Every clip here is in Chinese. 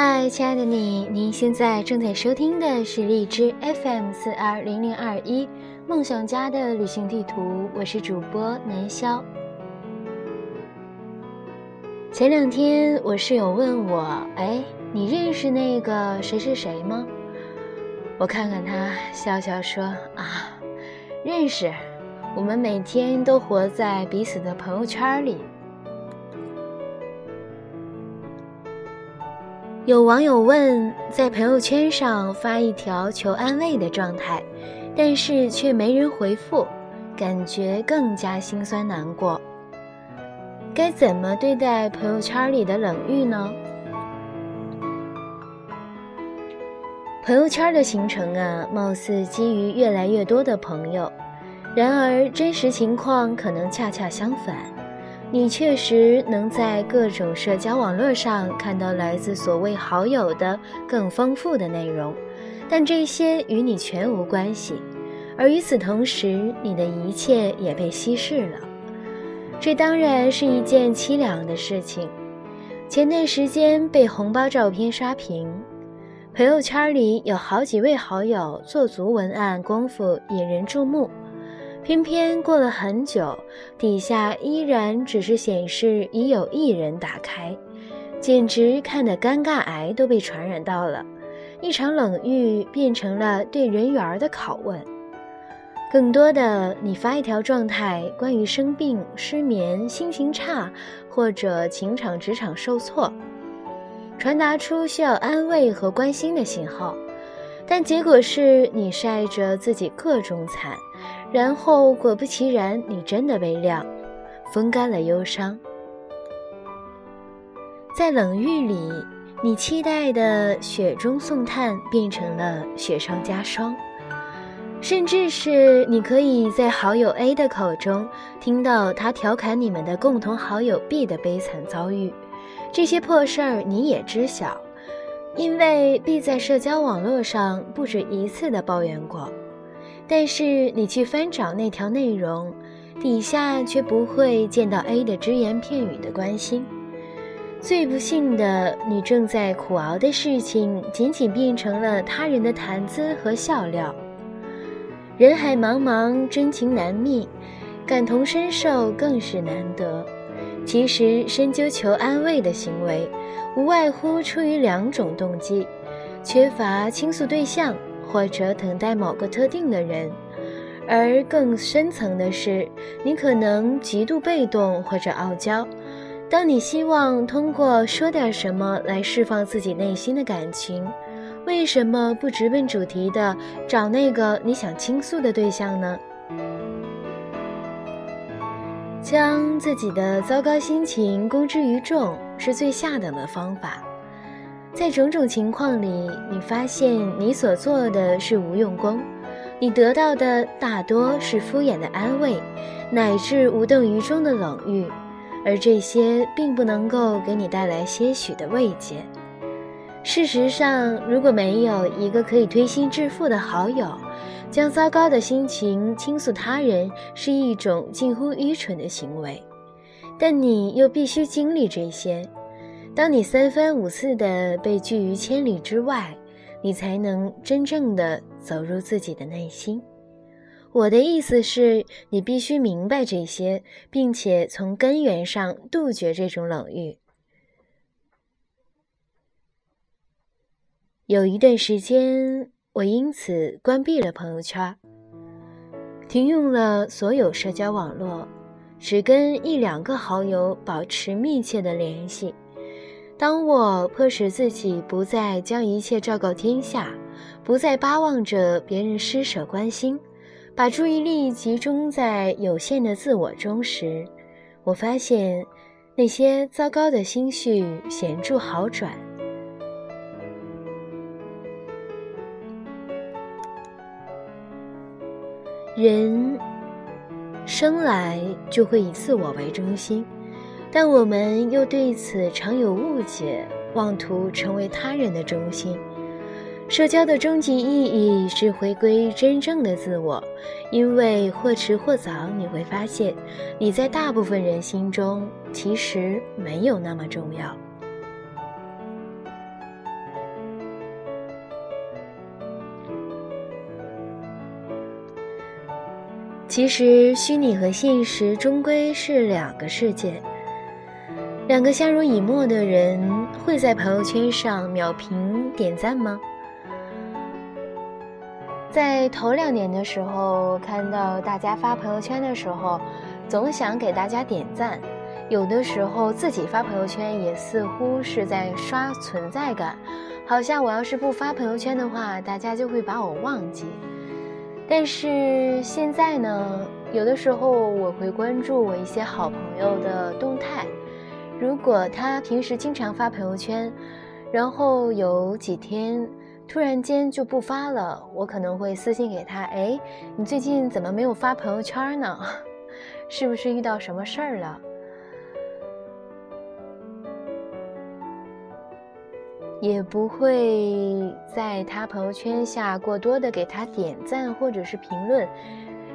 嗨，亲爱的你，您现在正在收听的是荔枝 FM 四二零零二一梦想家的旅行地图，我是主播南潇。前两天我室友问我，哎，你认识那个谁谁谁吗？我看看他，笑笑说啊，认识，我们每天都活在彼此的朋友圈里。有网友问，在朋友圈上发一条求安慰的状态，但是却没人回复，感觉更加心酸难过。该怎么对待朋友圈里的冷遇呢？朋友圈的形成啊，貌似基于越来越多的朋友，然而真实情况可能恰恰相反。你确实能在各种社交网络上看到来自所谓好友的更丰富的内容，但这些与你全无关系，而与此同时，你的一切也被稀释了。这当然是一件凄凉的事情。前段时间被红包照片刷屏，朋友圈里有好几位好友做足文案功夫，引人注目。偏偏过了很久，底下依然只是显示已有一人打开，简直看得尴尬癌都被传染到了。一场冷遇变成了对人缘的拷问。更多的，你发一条状态，关于生病、失眠、心情差，或者情场、职场受挫，传达出需要安慰和关心的信号，但结果是你晒着自己各种惨。然后果不其然，你真的被晾，风干了忧伤。在冷遇里，你期待的雪中送炭变成了雪上加霜，甚至是你可以在好友 A 的口中听到他调侃你们的共同好友 B 的悲惨遭遇。这些破事儿你也知晓，因为 B 在社交网络上不止一次的抱怨过。但是你去翻找那条内容，底下却不会见到 A 的只言片语的关心。最不幸的，你正在苦熬的事情，仅仅变成了他人的谈资和笑料。人海茫茫，真情难觅，感同身受更是难得。其实深究求安慰的行为，无外乎出于两种动机：缺乏倾诉对象。或者等待某个特定的人，而更深层的是，你可能极度被动或者傲娇。当你希望通过说点什么来释放自己内心的感情，为什么不直奔主题的找那个你想倾诉的对象呢？将自己的糟糕心情公之于众，是最下等的方法。在种种情况里，你发现你所做的是无用功，你得到的大多是敷衍的安慰，乃至无动于衷的冷遇，而这些并不能够给你带来些许的慰藉。事实上，如果没有一个可以推心置腹的好友，将糟糕的心情倾诉他人是一种近乎愚蠢的行为，但你又必须经历这些。当你三番五次的被拒于千里之外，你才能真正的走入自己的内心。我的意思是，你必须明白这些，并且从根源上杜绝这种冷遇。有一段时间，我因此关闭了朋友圈，停用了所有社交网络，只跟一两个好友保持密切的联系。当我迫使自己不再将一切昭告天下，不再巴望着别人施舍关心，把注意力集中在有限的自我中时，我发现那些糟糕的心绪显著好转。人生来就会以自我为中心。但我们又对此常有误解，妄图成为他人的中心。社交的终极意义是回归真正的自我，因为或迟或早你会发现，你在大部分人心中其实没有那么重要。其实，虚拟和现实终归是两个世界。两个相濡以沫的人会在朋友圈上秒评点赞吗？在头两年的时候，看到大家发朋友圈的时候，总想给大家点赞。有的时候自己发朋友圈也似乎是在刷存在感，好像我要是不发朋友圈的话，大家就会把我忘记。但是现在呢，有的时候我会关注我一些好朋友的动态。如果他平时经常发朋友圈，然后有几天突然间就不发了，我可能会私信给他：“哎，你最近怎么没有发朋友圈呢？是不是遇到什么事儿了？”也不会在他朋友圈下过多的给他点赞或者是评论，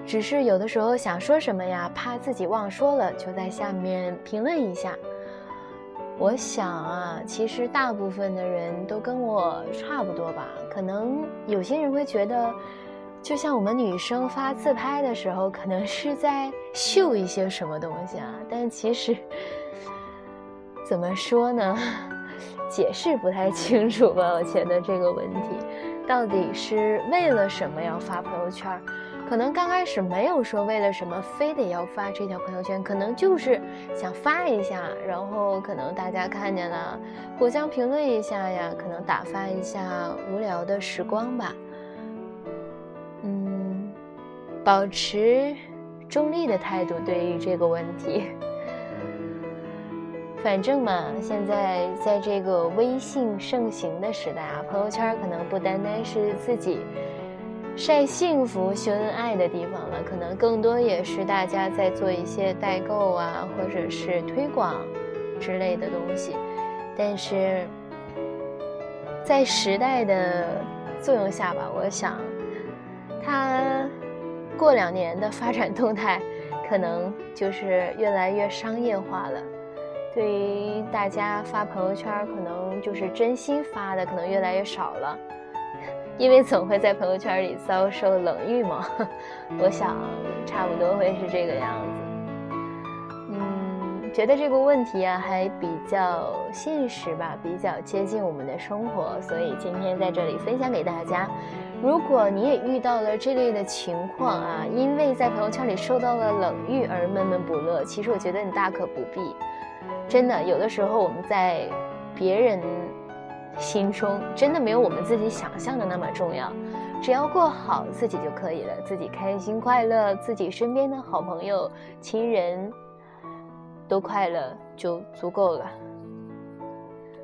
只是有的时候想说什么呀，怕自己忘说了，就在下面评论一下。我想啊，其实大部分的人都跟我差不多吧。可能有些人会觉得，就像我们女生发自拍的时候，可能是在秀一些什么东西啊。但其实，怎么说呢？解释不太清楚吧？我觉得这个问题，到底是为了什么要发朋友圈？可能刚开始没有说为了什么非得要发这条朋友圈，可能就是想发一下，然后可能大家看见了，互相评论一下呀，可能打发一下无聊的时光吧。嗯，保持中立的态度对于这个问题。反正嘛，现在在这个微信盛行的时代啊，朋友圈可能不单单是自己。晒幸福、秀恩爱的地方了，可能更多也是大家在做一些代购啊，或者是推广之类的东西。但是在时代的作用下吧，我想它过两年的发展动态，可能就是越来越商业化了。对于大家发朋友圈，可能就是真心发的，可能越来越少了。因为总会在朋友圈里遭受冷遇嘛，我想差不多会是这个样子。嗯，觉得这个问题啊还比较现实吧，比较接近我们的生活，所以今天在这里分享给大家。如果你也遇到了这类的情况啊，因为在朋友圈里受到了冷遇而闷闷不乐，其实我觉得你大可不必。真的，有的时候我们在别人。心中真的没有我们自己想象的那么重要，只要过好自己就可以了，自己开心快乐，自己身边的好朋友、亲人都快乐就足够了。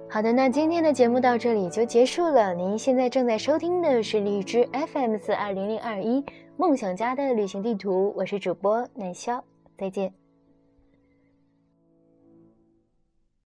好的，那今天的节目到这里就结束了。您现在正在收听的是荔枝 FM 四二零零二一梦想家的旅行地图，我是主播南潇，再见。